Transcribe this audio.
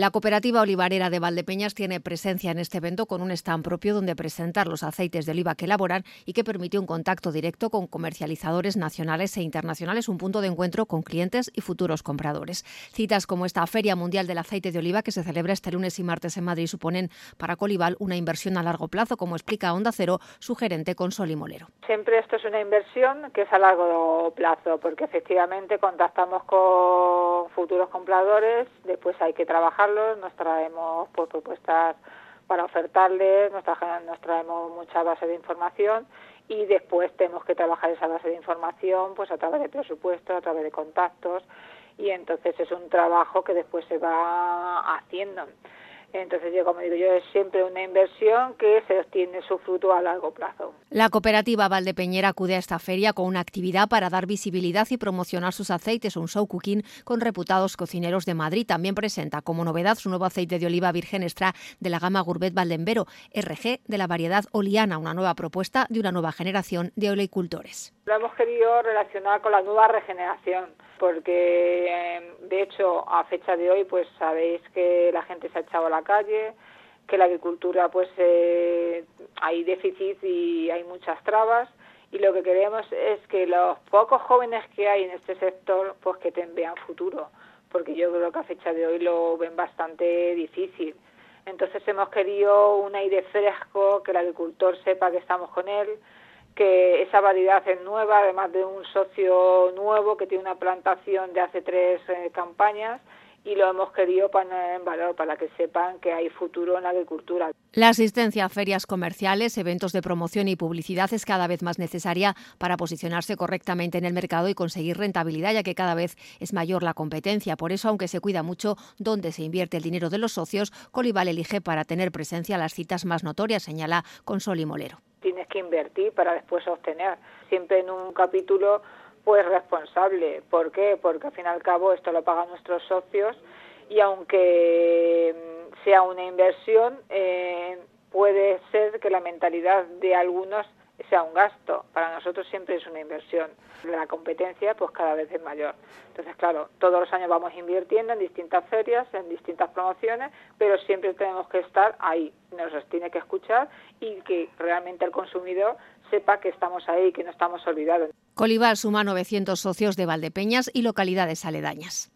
La cooperativa olivarera de Valdepeñas tiene presencia en este evento con un stand propio donde presentar los aceites de oliva que elaboran y que permite un contacto directo con comercializadores nacionales e internacionales, un punto de encuentro con clientes y futuros compradores. Citas como esta Feria Mundial del Aceite de Oliva que se celebra este lunes y martes en Madrid suponen para Colival una inversión a largo plazo, como explica Onda Cero su gerente Consoli Molero. Siempre esto es una inversión que es a largo plazo, porque efectivamente contactamos con futuros compradores, después hay que trabajar nos traemos pues, propuestas para ofertarles, nos, nos traemos mucha base de información y después tenemos que trabajar esa base de información pues a través de presupuestos, a través de contactos y entonces es un trabajo que después se va haciendo. Entonces yo, como digo yo, es siempre una inversión que se obtiene su fruto a largo plazo. La cooperativa Valdepeñera acude a esta feria con una actividad para dar visibilidad y promocionar sus aceites, un show cooking con reputados cocineros de Madrid. También presenta como novedad su nuevo aceite de oliva virgen extra de la gama Gurbet Valdembero, RG de la variedad Oliana, una nueva propuesta de una nueva generación de oleicultores. Lo hemos querido relacionar con la nueva regeneración porque em, de hecho a fecha de hoy pues sabéis que la gente se ha echado a la calle, que la agricultura pues eh, hay déficit y hay muchas trabas y lo que queremos es que los pocos jóvenes que hay en este sector pues que vean futuro, porque yo creo que a fecha de hoy lo ven bastante difícil. Entonces hemos querido un aire fresco, que el agricultor sepa que estamos con él, que esa variedad es nueva, además de un socio nuevo que tiene una plantación de hace tres eh, campañas y lo hemos querido poner en valor para que sepan que hay futuro en la agricultura. La asistencia a ferias comerciales, eventos de promoción y publicidad es cada vez más necesaria para posicionarse correctamente en el mercado y conseguir rentabilidad, ya que cada vez es mayor la competencia. Por eso, aunque se cuida mucho dónde se invierte el dinero de los socios, Colival elige para tener presencia las citas más notorias, señala Consoli Molero que invertir para después obtener. Siempre en un capítulo pues responsable. ¿Por qué? Porque al fin y al cabo esto lo pagan nuestros socios y aunque mm, sea una inversión, eh, puede ser que la mentalidad de algunos sea un gasto. Para nosotros siempre es una inversión. La competencia pues cada vez es mayor. Entonces, claro, todos los años vamos invirtiendo en distintas ferias, en distintas promociones, pero siempre tenemos que estar ahí. Nos tiene que escuchar y que realmente el consumidor sepa que estamos ahí, que no estamos olvidados. Colivar suma 900 socios de Valdepeñas y localidades aledañas.